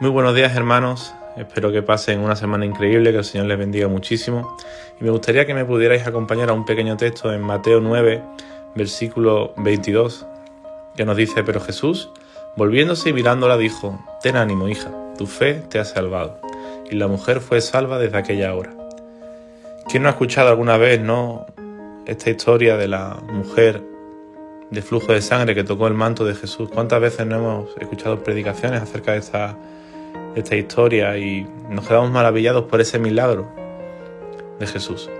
Muy buenos días hermanos, espero que pasen una semana increíble, que el Señor les bendiga muchísimo. Y me gustaría que me pudierais acompañar a un pequeño texto en Mateo 9, versículo 22, que nos dice, pero Jesús, volviéndose y mirándola, dijo, Ten ánimo, hija, tu fe te ha salvado. Y la mujer fue salva desde aquella hora. ¿Quién no ha escuchado alguna vez, no, esta historia de la mujer de flujo de sangre que tocó el manto de Jesús? ¿Cuántas veces no hemos escuchado predicaciones acerca de esta esta historia y nos quedamos maravillados por ese milagro de Jesús.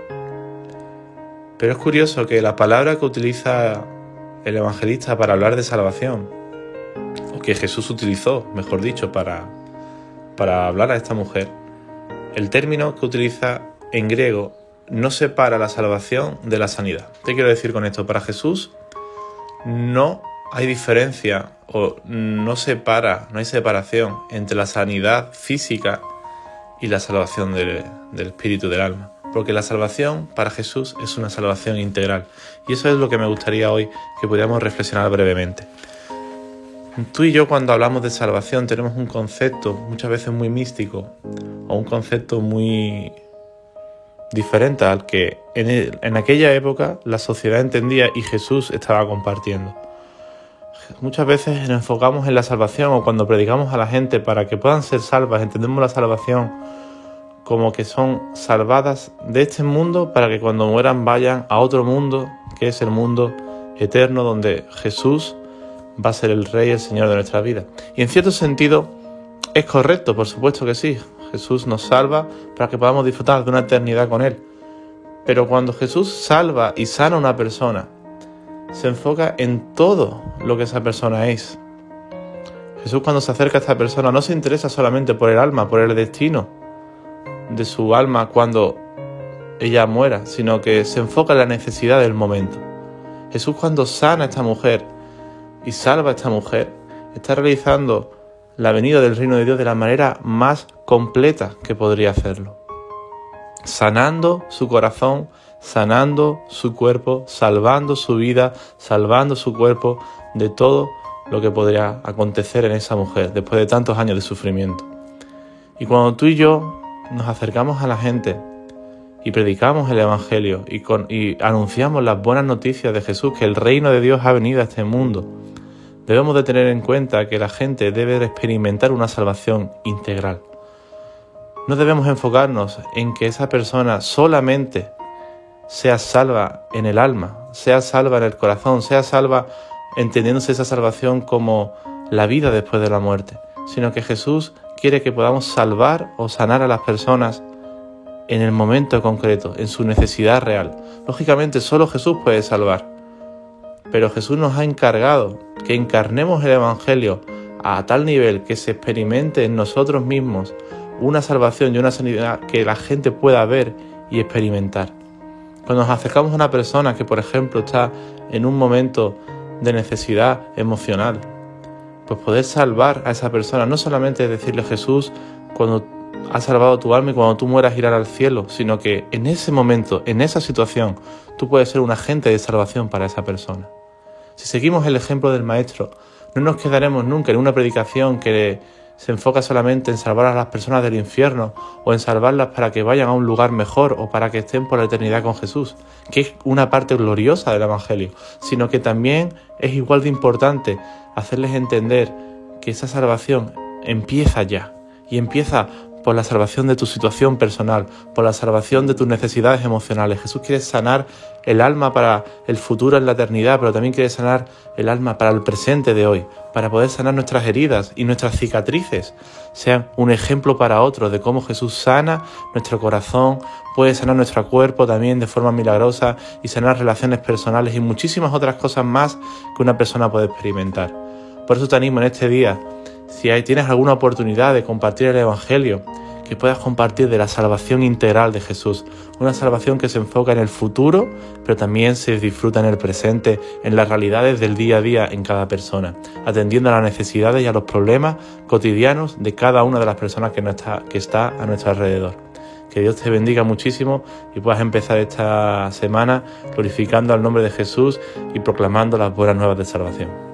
Pero es curioso que la palabra que utiliza el evangelista para hablar de salvación, o que Jesús utilizó, mejor dicho, para, para hablar a esta mujer, el término que utiliza en griego no separa la salvación de la sanidad. ¿Qué quiero decir con esto? Para Jesús no hay diferencia o no separa, no hay separación entre la sanidad física y la salvación del, espíritu del alma. Porque la salvación para Jesús es una salvación integral. Y eso es lo que me gustaría hoy que pudiéramos reflexionar brevemente. Tú y yo cuando hablamos de salvación tenemos un concepto muchas veces muy místico o un concepto muy diferente al que en aquella época la sociedad entendía y Jesús estaba compartiendo muchas veces nos enfocamos en la salvación o cuando predicamos a la gente para que puedan ser salvas, entendemos la salvación como que son salvadas de este mundo para que cuando mueran vayan a otro mundo, que es el mundo eterno donde Jesús va a ser el Rey, el Señor de nuestra vida. Y en cierto sentido es correcto, por supuesto que sí. Jesús nos salva para que podamos disfrutar de una eternidad con Él. Pero cuando Jesús salva y sana a una persona, se enfoca en todo lo que esa persona es. Jesús cuando se acerca a esta persona no se interesa solamente por el alma, por el destino de su alma cuando ella muera, sino que se enfoca en la necesidad del momento. Jesús cuando sana a esta mujer y salva a esta mujer, está realizando la venida del reino de Dios de la manera más completa que podría hacerlo. Sanando su corazón, sanando su cuerpo, salvando su vida, salvando su cuerpo de todo lo que podría acontecer en esa mujer después de tantos años de sufrimiento. Y cuando tú y yo nos acercamos a la gente y predicamos el Evangelio y, anunciamos las buenas noticias de Jesús, que el reino de Dios ha venido a este mundo, debemos de tener en cuenta que la gente debe experimentar una salvación integral. No debemos enfocarnos en que esa persona solamente sea salva en el alma, sea salva en el corazón, sea salva entendiéndose esa salvación como la vida después de la muerte, sino que Jesús quiere que podamos salvar o sanar a las personas en el momento concreto, en su necesidad real. Lógicamente solo Jesús puede salvar, pero Jesús nos ha encargado que encarnemos el Evangelio a tal nivel que se experimente en nosotros mismos una salvación y una sanidad que la gente pueda ver y experimentar. Cuando nos acercamos a una persona que, por ejemplo, está en un momento de necesidad emocional, pues poder salvar a esa persona, no solamente decirle Jesús cuando ha salvado tu alma y cuando tú mueras irás al cielo, sino que en ese momento, en esa situación, tú puedes ser un agente de salvación para esa persona. Si seguimos el ejemplo del Maestro, no nos quedaremos nunca en una predicación que se enfoca solamente en salvar a las personas del infierno o en salvarlas para que vayan a un lugar mejor o para que estén por la eternidad con Jesús, que es una parte gloriosa del Evangelio, sino que también es igual de importante hacerles entender que esa salvación empieza ya y empieza por la salvación de tu situación personal, por la salvación de tus necesidades emocionales. Jesús quiere sanar el alma para el futuro en la eternidad, pero también quiere sanar el alma para el presente de hoy, para poder sanar nuestras heridas y nuestras cicatrices, sean un ejemplo para otros de cómo Jesús sana nuestro corazón, puede sanar nuestro cuerpo también de forma milagrosa y sanar relaciones personales y muchísimas otras cosas más que una persona puede experimentar. Por eso te animo en este día si tienes alguna oportunidad de compartir el Evangelio, que puedas compartir de la salvación integral de Jesús, una salvación que se enfoca en el futuro, pero también se disfruta en el presente, en las realidades del día a día en cada persona, atendiendo a las necesidades y a los problemas cotidianos de cada una de las personas que, está, está a nuestro alrededor. Que Dios te bendiga muchísimo y puedas empezar esta semana glorificando al nombre de Jesús y proclamando las buenas nuevas de salvación.